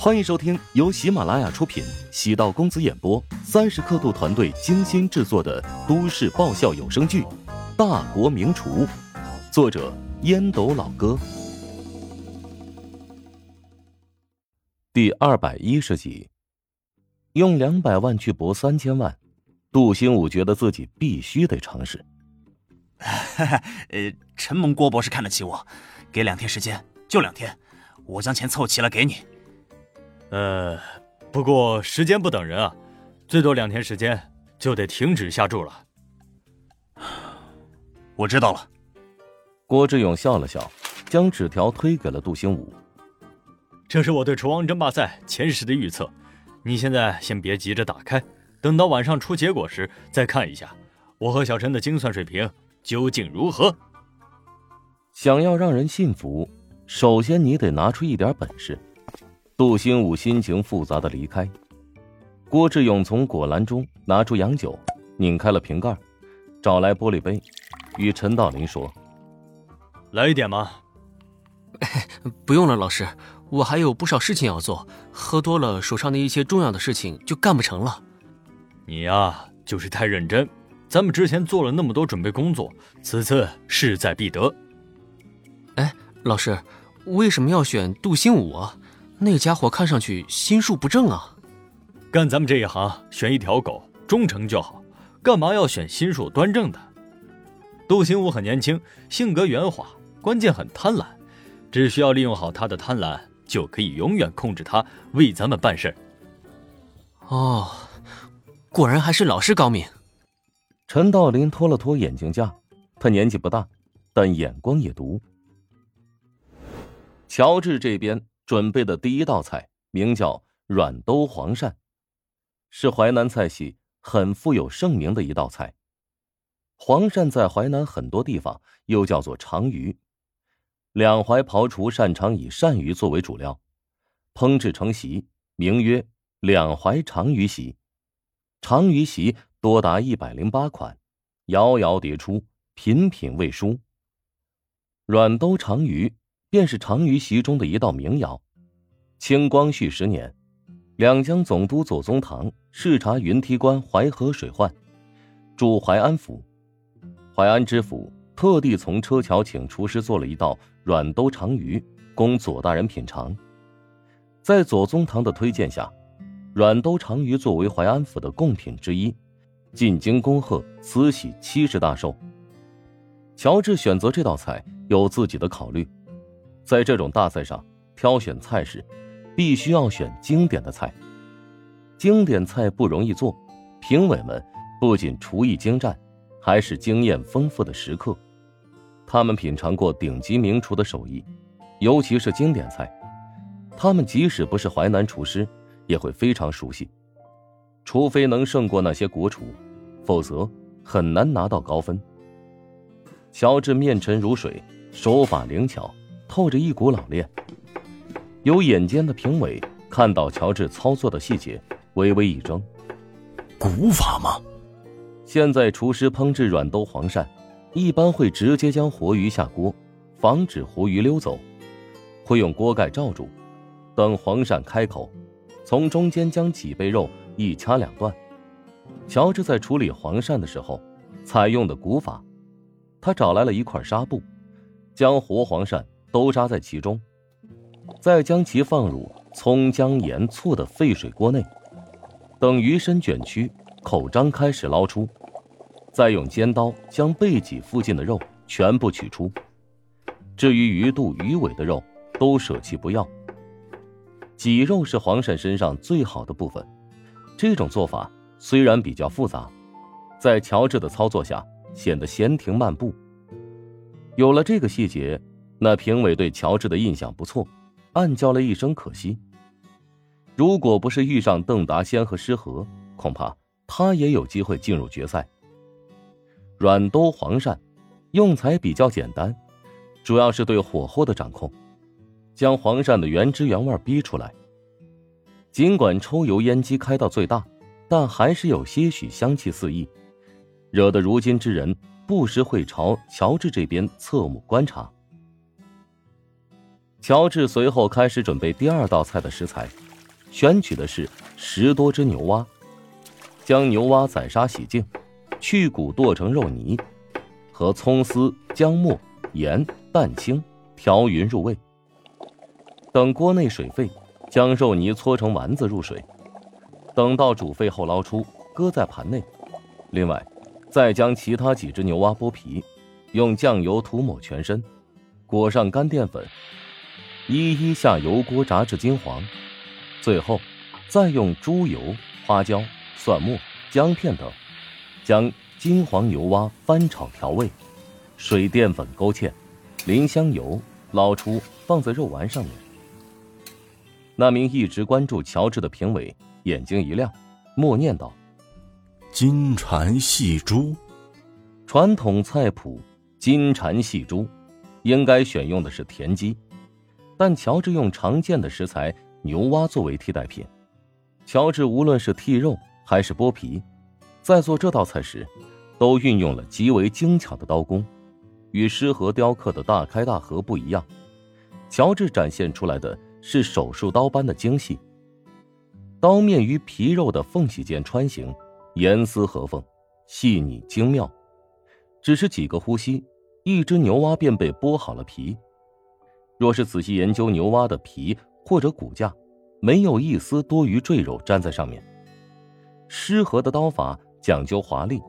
欢迎收听由喜马拉雅出品、喜道公子演播、三十刻度团队精心制作的都市爆笑有声剧《大国名厨》，作者烟斗老哥，第二百一十集。用两百万去搏三千万，杜兴武觉得自己必须得尝试。呃，承蒙郭博士看得起我，给两天时间，就两天，我将钱凑齐了给你。呃，不过时间不等人啊，最多两天时间就得停止下注了。我知道了。郭志勇笑了笑，将纸条推给了杜兴武。这是我对厨王争霸赛前十的预测，你现在先别急着打开，等到晚上出结果时再看一下，我和小陈的精算水平究竟如何。想要让人信服，首先你得拿出一点本事。杜兴武心情复杂的离开，郭志勇从果篮中拿出洋酒，拧开了瓶盖，找来玻璃杯，与陈道林说：“来一点吗？”“ 不用了，老师，我还有不少事情要做，喝多了手上的一些重要的事情就干不成了。”“你呀，就是太认真，咱们之前做了那么多准备工作，此次势在必得。”“哎，老师，为什么要选杜兴武啊？”那家伙看上去心术不正啊！干咱们这一行，选一条狗忠诚就好，干嘛要选心术端正的？杜兴武很年轻，性格圆滑，关键很贪婪，只需要利用好他的贪婪，就可以永远控制他为咱们办事。哦，果然还是老师高明。陈道林拖了拖眼镜架，他年纪不大，但眼光也毒。乔治这边。准备的第一道菜名叫软兜黄鳝，是淮南菜系很富有盛名的一道菜。黄鳝在淮南很多地方又叫做长鱼，两淮刨厨擅长以鳝鱼作为主料，烹制成席，名曰两淮长鱼席。长鱼席多达一百零八款，遥遥迭出，品品未输。软兜长鱼。便是长鱼席中的一道名肴。清光绪十年，两江总督左宗棠视察云梯关淮河水患，驻淮安府。淮安知府特地从车桥请厨师做了一道软兜长鱼，供左大人品尝。在左宗棠的推荐下，软兜长鱼作为淮安府的贡品之一，进京恭贺慈禧七十大寿。乔治选择这道菜有自己的考虑。在这种大赛上挑选菜时，必须要选经典的菜。经典菜不容易做，评委们不仅厨艺精湛，还是经验丰富的食客。他们品尝过顶级名厨的手艺，尤其是经典菜，他们即使不是淮南厨师，也会非常熟悉。除非能胜过那些国厨，否则很难拿到高分。乔治面沉如水，手法灵巧。透着一股老练。有眼尖的评委看到乔治操作的细节，微微一怔：“古法吗？”现在厨师烹制软兜黄鳝，一般会直接将活鱼下锅，防止活鱼溜走，会用锅盖罩住，等黄鳝开口，从中间将脊背肉一掐两断。乔治在处理黄鳝的时候，采用的古法，他找来了一块纱布，将活黄鳝。都扎在其中，再将其放入葱姜盐醋的沸水锅内，等鱼身卷曲，口张开时捞出，再用尖刀将背脊附近的肉全部取出。至于鱼肚、鱼尾的肉，都舍弃不要。脊肉是黄鳝身上最好的部分，这种做法虽然比较复杂，在乔治的操作下显得闲庭漫步。有了这个细节。那评委对乔治的印象不错，暗叫了一声可惜。如果不是遇上邓达先和诗和，恐怕他也有机会进入决赛。软兜黄鳝，用材比较简单，主要是对火候的掌控，将黄鳝的原汁原味逼出来。尽管抽油烟机开到最大，但还是有些许香气四溢，惹得如今之人不时会朝乔治这边侧目观察。乔治随后开始准备第二道菜的食材，选取的是十多只牛蛙，将牛蛙宰杀洗净，去骨剁成肉泥，和葱丝、姜末、盐、蛋清调匀入味。等锅内水沸，将肉泥搓成丸子入水，等到煮沸后捞出，搁在盘内。另外，再将其他几只牛蛙剥皮，用酱油涂抹全身，裹上干淀粉，一一下油锅炸至金黄。最后，再用猪油、花椒、蒜末、姜片等，将金黄牛蛙翻炒调味，水淀粉勾芡，淋香油，捞出放在肉丸上面。那名一直关注乔治的评委眼睛一亮，默念道。金蝉戏珠，传统菜谱金蝉戏珠，应该选用的是田鸡，但乔治用常见的食材牛蛙作为替代品。乔治无论是剔肉还是剥皮，在做这道菜时，都运用了极为精巧的刀工，与诗和雕刻的大开大合不一样。乔治展现出来的是手术刀般的精细，刀面于皮肉的缝隙间穿行。严丝合缝，细腻精妙，只是几个呼吸，一只牛蛙便被剥好了皮。若是仔细研究牛蛙的皮或者骨架，没有一丝多余赘肉粘在上面。失和的刀法讲究华丽，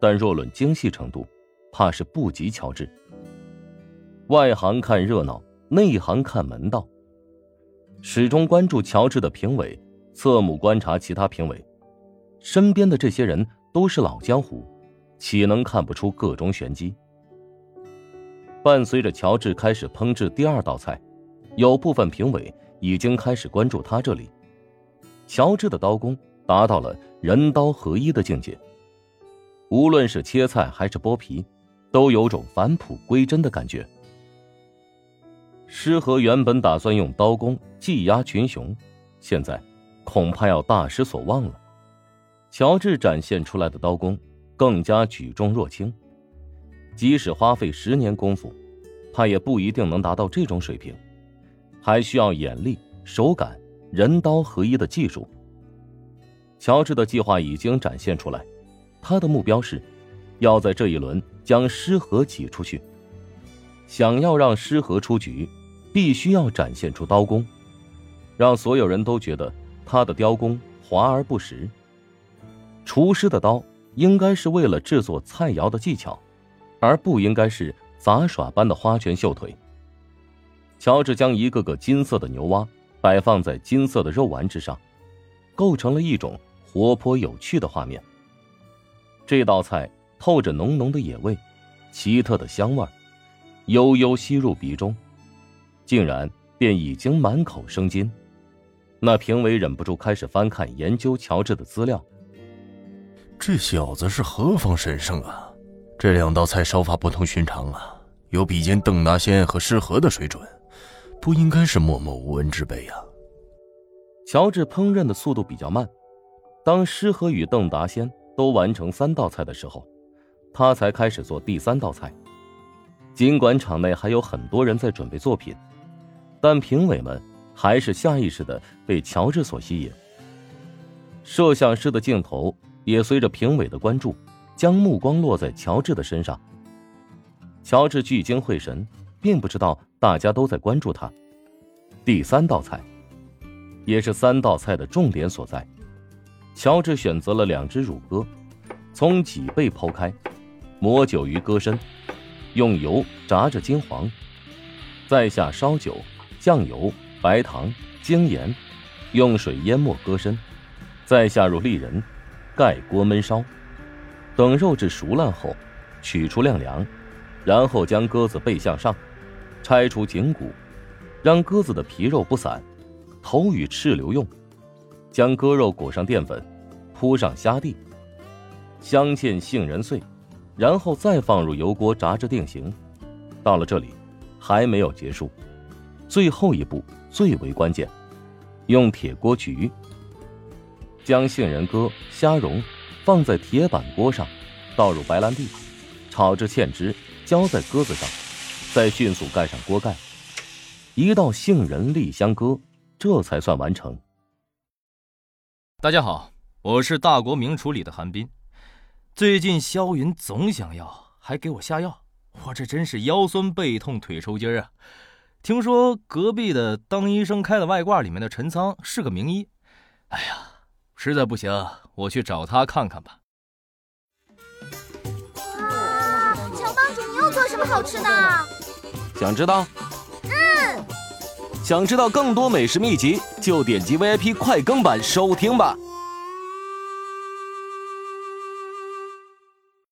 但若论精细程度，怕是不及乔治。外行看热闹，内行看门道。始终关注乔治的评委，侧目观察其他评委。身边的这些人都是老江湖，岂能看不出个中玄机？伴随着乔治开始烹制第二道菜，有部分评委已经开始关注他这里。乔治的刀工达到了人刀合一的境界，无论是切菜还是剥皮，都有种返璞归真的感觉。诗和原本打算用刀工技压群雄，现在恐怕要大失所望了。乔治展现出来的刀工更加举重若轻，即使花费十年功夫，他也不一定能达到这种水平，还需要眼力、手感、人刀合一的技术。乔治的计划已经展现出来，他的目标是，要在这一轮将诗和挤出去。想要让诗和出局，必须要展现出刀工，让所有人都觉得他的雕工华而不实。厨师的刀应该是为了制作菜肴的技巧，而不应该是杂耍般的花拳绣腿。乔治将一个个金色的牛蛙摆放在金色的肉丸之上，构成了一种活泼有趣的画面。这道菜透着浓浓的野味，奇特的香味悠悠吸入鼻中，竟然便已经满口生津。那评委忍不住开始翻看研究乔治的资料。这小子是何方神圣啊！这两道菜烧法不同寻常啊，有比肩邓达先和诗和的水准，不应该是默默无闻之辈啊。乔治烹饪的速度比较慢，当诗和与邓达先都完成三道菜的时候，他才开始做第三道菜。尽管场内还有很多人在准备作品，但评委们还是下意识的被乔治所吸引。摄像师的镜头。也随着评委的关注，将目光落在乔治的身上。乔治聚精会神，并不知道大家都在关注他。第三道菜，也是三道菜的重点所在。乔治选择了两只乳鸽，从脊背剖开，抹酒于鸽身，用油炸至金黄，再下烧酒、酱油、白糖、精盐，用水淹没鸽身，再下入丽人。盖锅焖烧，等肉质熟烂后，取出晾凉，然后将鸽子背向上，拆除颈骨，让鸽子的皮肉不散，头与翅留用。将鸽肉裹上淀粉，铺上虾蒂，镶嵌杏仁碎，然后再放入油锅炸至定型。到了这里，还没有结束，最后一步最为关键，用铁锅焗。将杏仁鸽、虾蓉放在铁板锅上，倒入白兰地，炒至芡汁浇在鸽子上，再迅速盖上锅盖，一道杏仁栗香鸽，这才算完成。大家好，我是大国名厨里的韩斌。最近萧云总想要，还给我下药，我这真是腰酸背痛腿抽筋啊！听说隔壁的当医生开的外挂里面的陈仓是个名医，哎呀，实在不行，我去找他看看吧。哇，乔帮主，你又做什么好吃的？想知道？嗯。想知道更多美食秘籍，就点击 VIP 快更版收听吧。